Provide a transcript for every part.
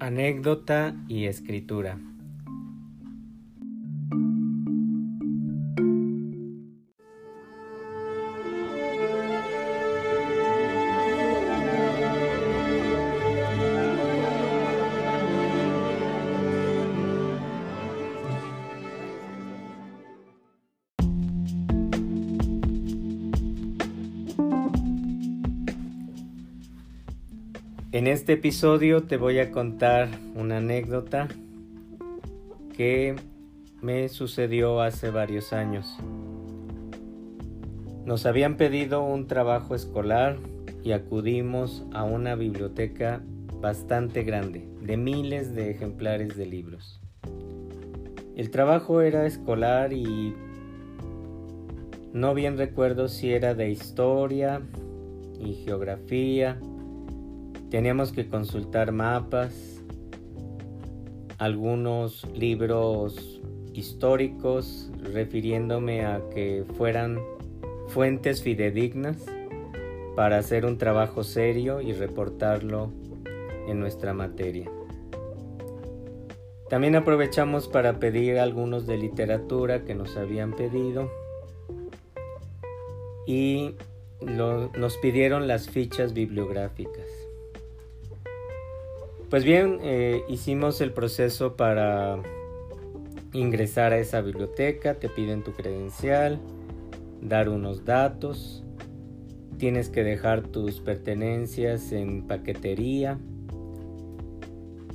Anécdota y escritura. En este episodio te voy a contar una anécdota que me sucedió hace varios años. Nos habían pedido un trabajo escolar y acudimos a una biblioteca bastante grande, de miles de ejemplares de libros. El trabajo era escolar y no bien recuerdo si era de historia y geografía Teníamos que consultar mapas, algunos libros históricos refiriéndome a que fueran fuentes fidedignas para hacer un trabajo serio y reportarlo en nuestra materia. También aprovechamos para pedir algunos de literatura que nos habían pedido y nos pidieron las fichas bibliográficas. Pues bien, eh, hicimos el proceso para ingresar a esa biblioteca, te piden tu credencial, dar unos datos, tienes que dejar tus pertenencias en paquetería.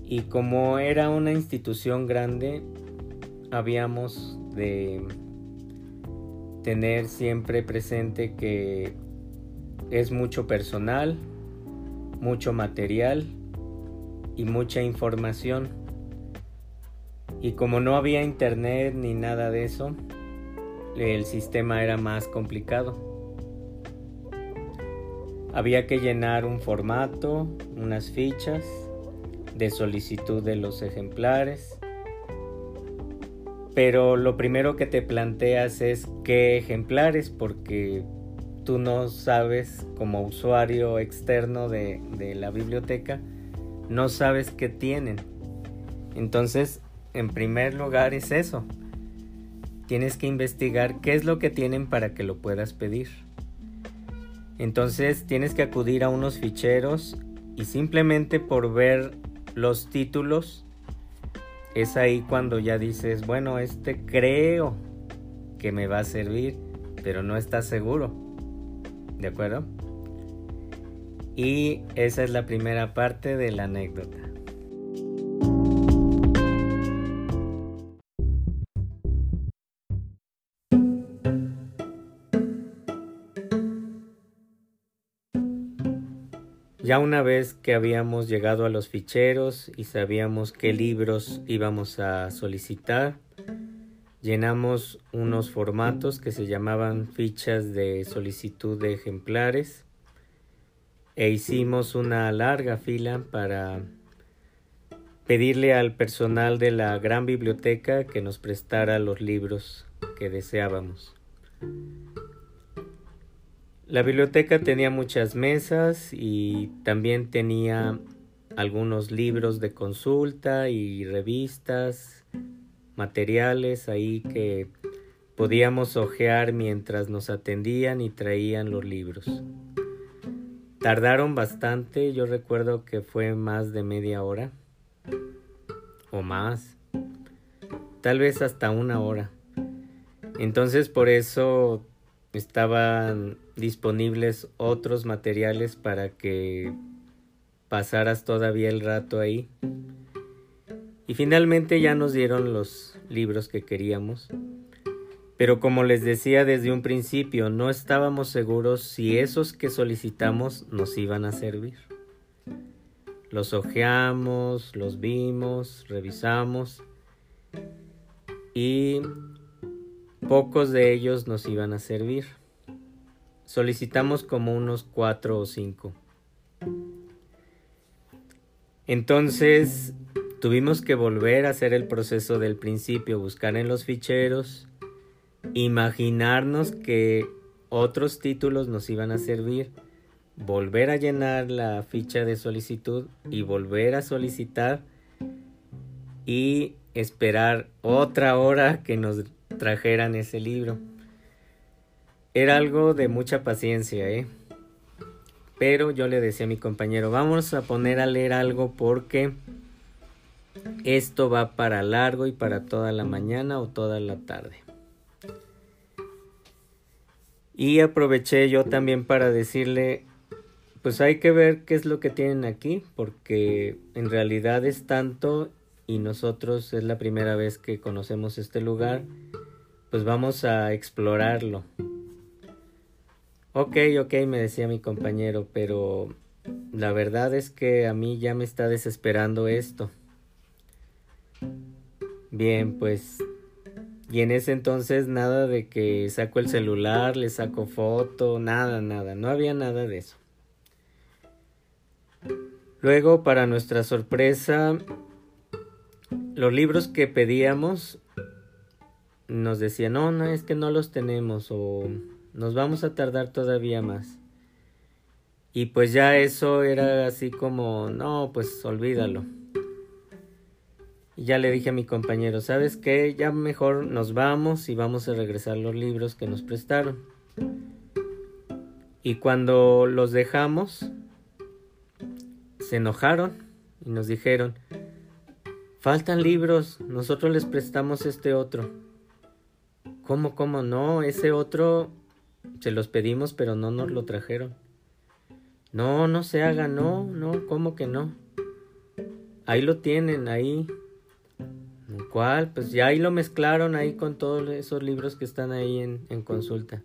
Y como era una institución grande, habíamos de tener siempre presente que es mucho personal, mucho material, y mucha información. Y como no había internet ni nada de eso, el sistema era más complicado. Había que llenar un formato, unas fichas de solicitud de los ejemplares. Pero lo primero que te planteas es qué ejemplares, porque tú no sabes como usuario externo de, de la biblioteca no sabes qué tienen. Entonces, en primer lugar es eso. Tienes que investigar qué es lo que tienen para que lo puedas pedir. Entonces tienes que acudir a unos ficheros y simplemente por ver los títulos es ahí cuando ya dices, bueno, este creo que me va a servir, pero no estás seguro. ¿De acuerdo? Y esa es la primera parte de la anécdota. Ya una vez que habíamos llegado a los ficheros y sabíamos qué libros íbamos a solicitar, llenamos unos formatos que se llamaban fichas de solicitud de ejemplares e hicimos una larga fila para pedirle al personal de la gran biblioteca que nos prestara los libros que deseábamos. La biblioteca tenía muchas mesas y también tenía algunos libros de consulta y revistas, materiales ahí que podíamos hojear mientras nos atendían y traían los libros. Tardaron bastante, yo recuerdo que fue más de media hora o más, tal vez hasta una hora. Entonces por eso estaban disponibles otros materiales para que pasaras todavía el rato ahí. Y finalmente ya nos dieron los libros que queríamos. Pero como les decía desde un principio, no estábamos seguros si esos que solicitamos nos iban a servir. Los ojeamos, los vimos, revisamos y pocos de ellos nos iban a servir. Solicitamos como unos cuatro o cinco. Entonces tuvimos que volver a hacer el proceso del principio, buscar en los ficheros, imaginarnos que otros títulos nos iban a servir, volver a llenar la ficha de solicitud y volver a solicitar y esperar otra hora que nos trajeran ese libro. Era algo de mucha paciencia, ¿eh? Pero yo le decía a mi compañero, vamos a poner a leer algo porque esto va para largo y para toda la mañana o toda la tarde. Y aproveché yo también para decirle, pues hay que ver qué es lo que tienen aquí, porque en realidad es tanto y nosotros es la primera vez que conocemos este lugar, pues vamos a explorarlo. Ok, ok, me decía mi compañero, pero la verdad es que a mí ya me está desesperando esto. Bien, pues... Y en ese entonces nada de que saco el celular, le saco foto, nada, nada, no había nada de eso. Luego, para nuestra sorpresa, los libros que pedíamos nos decían, no, no, es que no los tenemos o nos vamos a tardar todavía más. Y pues ya eso era así como, no, pues olvídalo. Ya le dije a mi compañero, ¿sabes qué? Ya mejor nos vamos y vamos a regresar los libros que nos prestaron. Y cuando los dejamos, se enojaron y nos dijeron, faltan libros, nosotros les prestamos este otro. ¿Cómo, cómo no? Ese otro se los pedimos pero no nos lo trajeron. No, no se haga, no, no, ¿cómo que no? Ahí lo tienen, ahí ¿Cuál? Pues ya ahí lo mezclaron ahí con todos esos libros que están ahí en, en consulta.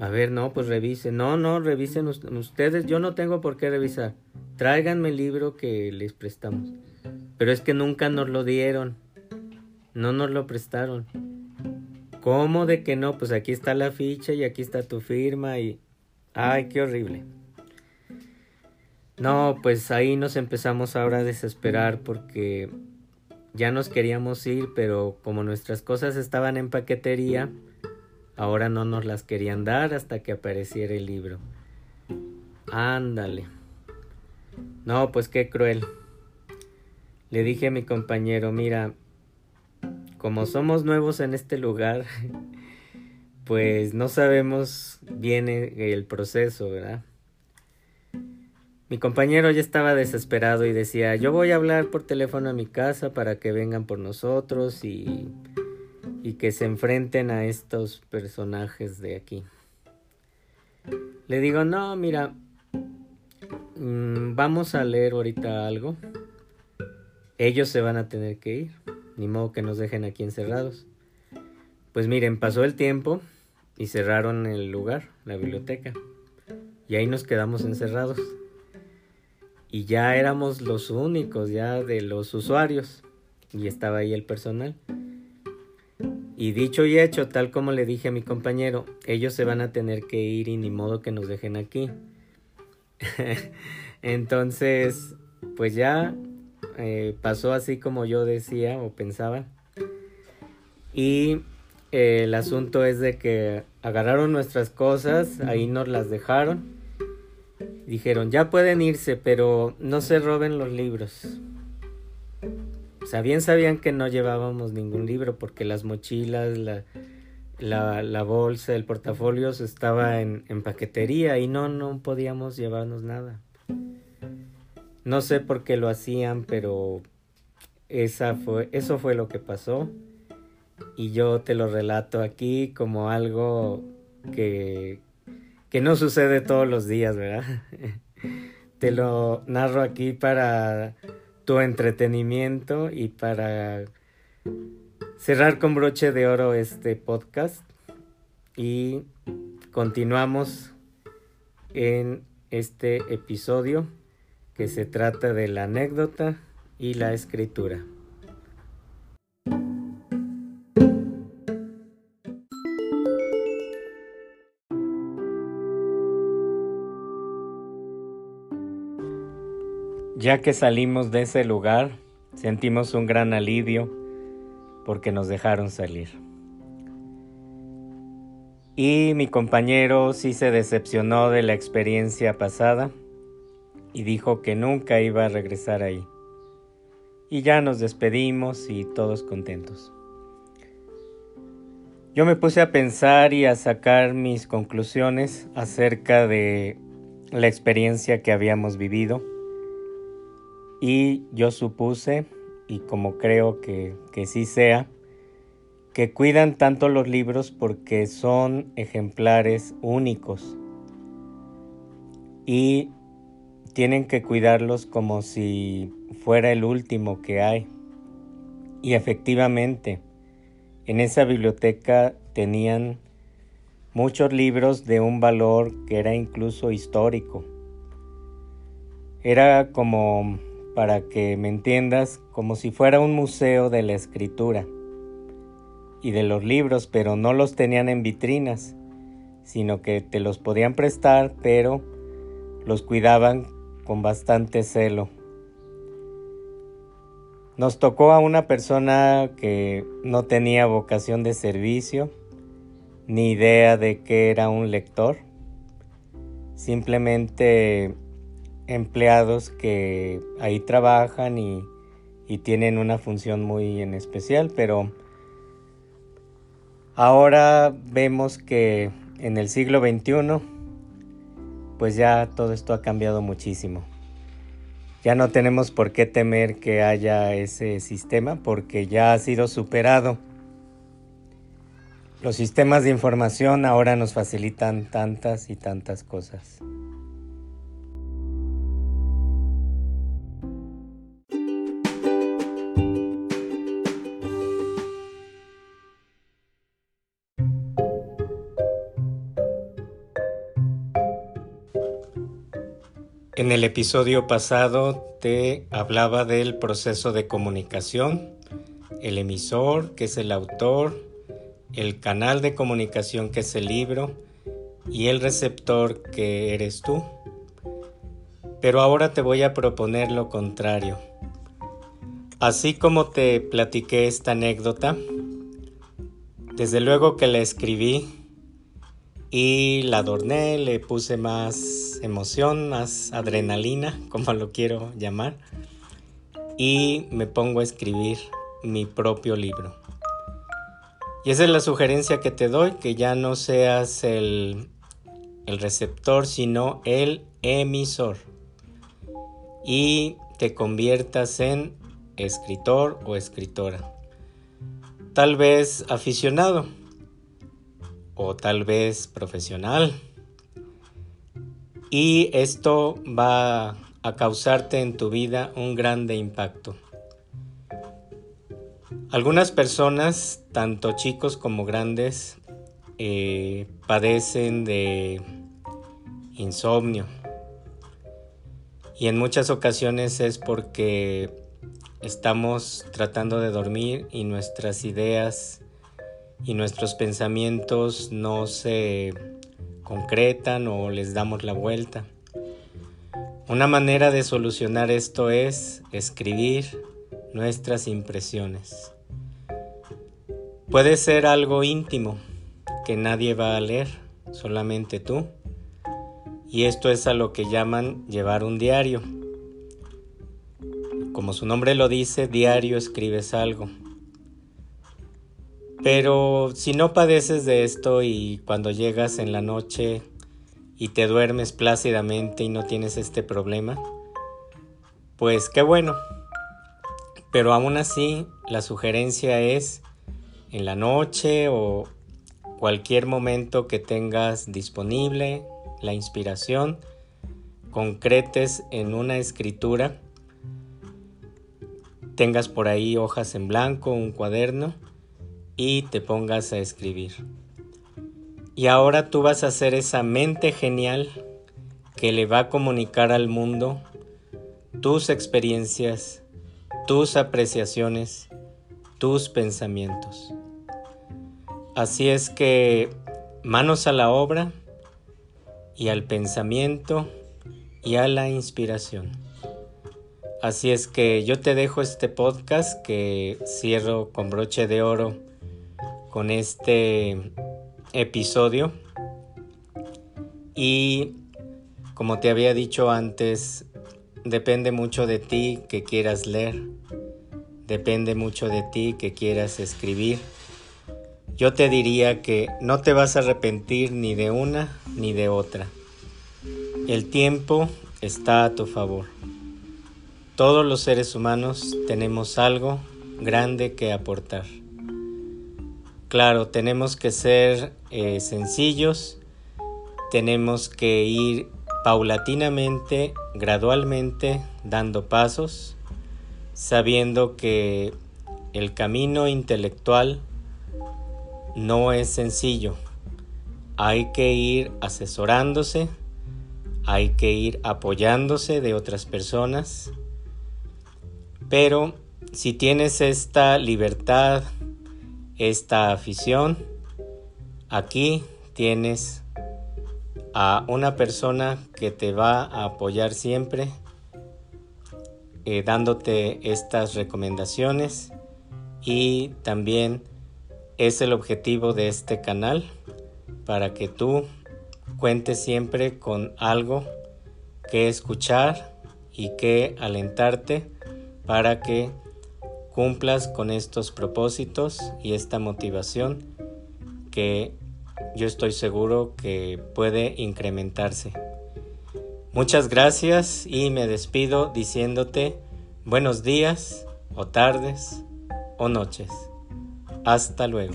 A ver, no, pues revisen. No, no, revisen ustedes. Yo no tengo por qué revisar. Tráiganme el libro que les prestamos. Pero es que nunca nos lo dieron. No nos lo prestaron. ¿Cómo de que no? Pues aquí está la ficha y aquí está tu firma y... Ay, qué horrible. No, pues ahí nos empezamos ahora a desesperar porque ya nos queríamos ir, pero como nuestras cosas estaban en paquetería, ahora no nos las querían dar hasta que apareciera el libro. Ándale. No, pues qué cruel. Le dije a mi compañero, mira, como somos nuevos en este lugar, pues no sabemos bien el proceso, ¿verdad? Mi compañero ya estaba desesperado y decía, yo voy a hablar por teléfono a mi casa para que vengan por nosotros y, y que se enfrenten a estos personajes de aquí. Le digo, no, mira, mm, vamos a leer ahorita algo. Ellos se van a tener que ir, ni modo que nos dejen aquí encerrados. Pues miren, pasó el tiempo y cerraron el lugar, la biblioteca. Y ahí nos quedamos encerrados y ya éramos los únicos ya de los usuarios y estaba ahí el personal. Y dicho y hecho, tal como le dije a mi compañero, ellos se van a tener que ir y ni modo que nos dejen aquí. Entonces, pues ya eh, pasó así como yo decía o pensaba. Y eh, el asunto es de que agarraron nuestras cosas, ahí nos las dejaron dijeron, ya pueden irse, pero no se roben los libros. O sea, bien sabían que no llevábamos ningún libro porque las mochilas, la, la, bolsa, el portafolio estaba en, en, paquetería y no, no podíamos llevarnos nada. No sé por qué lo hacían, pero esa fue, eso fue lo que pasó. Y yo te lo relato aquí como algo que, que no sucede todos los días, ¿verdad? Te lo narro aquí para tu entretenimiento y para cerrar con broche de oro este podcast y continuamos en este episodio que se trata de la anécdota y la escritura. Ya que salimos de ese lugar, sentimos un gran alivio porque nos dejaron salir. Y mi compañero sí se decepcionó de la experiencia pasada y dijo que nunca iba a regresar ahí. Y ya nos despedimos y todos contentos. Yo me puse a pensar y a sacar mis conclusiones acerca de la experiencia que habíamos vivido y yo supuse, y como creo que, que sí sea, que cuidan tanto los libros porque son ejemplares únicos y tienen que cuidarlos como si fuera el último que hay. Y efectivamente, en esa biblioteca tenían muchos libros de un valor que era incluso histórico. Era como, para que me entiendas, como si fuera un museo de la escritura y de los libros, pero no los tenían en vitrinas, sino que te los podían prestar, pero los cuidaban con bastante celo. Nos tocó a una persona que no tenía vocación de servicio, ni idea de que era un lector, simplemente empleados que ahí trabajan y, y tienen una función muy en especial, pero Ahora vemos que en el siglo XXI, pues ya todo esto ha cambiado muchísimo. Ya no tenemos por qué temer que haya ese sistema porque ya ha sido superado. Los sistemas de información ahora nos facilitan tantas y tantas cosas. En el episodio pasado te hablaba del proceso de comunicación, el emisor, que es el autor, el canal de comunicación, que es el libro, y el receptor, que eres tú. Pero ahora te voy a proponer lo contrario. Así como te platiqué esta anécdota, desde luego que la escribí y la adorné, le puse más emoción, más adrenalina, como lo quiero llamar, y me pongo a escribir mi propio libro. Y esa es la sugerencia que te doy, que ya no seas el, receptor, sino el emisor. Y te conviertas en escritor o escritora. Tal vez aficionado, o tal vez profesional. Y esto va a causarte en tu vida un grande impacto. Algunas personas, tanto chicos como grandes, eh, padecen de insomnio. Y en muchas ocasiones es porque estamos tratando de dormir y nuestras ideas y nuestros pensamientos no se concretan o les damos la vuelta. Una manera de solucionar esto es escribir nuestras impresiones. Puede ser algo íntimo que nadie va a leer, solamente tú. Y esto es a lo que llaman llevar un diario. Como su nombre lo dice, diario escribes algo. Pero si no padeces de esto y cuando llegas en la noche y te duermes plácidamente y no tienes este problema, pues qué bueno. Pero aún así, la sugerencia es en la noche o cualquier momento que tengas disponible, la inspiración, concretes en una escritura, tengas por ahí hojas en blanco, un cuaderno, y te pongas a escribir. Y ahora tú vas a ser esa mente genial que le va a comunicar al mundo tus experiencias, tus apreciaciones, tus pensamientos. Así es que manos a la obra y al pensamiento y a la inspiración. Así es que yo te dejo este podcast que cierro con broche de oro con este episodio y como te había dicho antes, depende mucho de ti que quieras leer, depende mucho de ti que quieras escribir. Yo te diría que no te vas a arrepentir ni de una ni de otra. El tiempo está a tu favor. Todos los seres humanos tenemos algo grande que aportar. Claro, tenemos que ser eh, sencillos, tenemos que ir paulatinamente, gradualmente, dando pasos, sabiendo que el camino intelectual no es sencillo. Hay que ir asesorándose, hay que ir apoyándose de otras personas, pero si tienes esta libertad, esta afición, aquí tienes a una persona que te va a apoyar siempre, eh, dándote estas recomendaciones. Y también es el objetivo de este canal para que tú cuentes siempre con algo que escuchar y que alentarte para que cumplas con estos propósitos y esta motivación que yo estoy seguro que puede incrementarse. Muchas gracias y me despido diciéndote buenos días o tardes o noches. Hasta luego.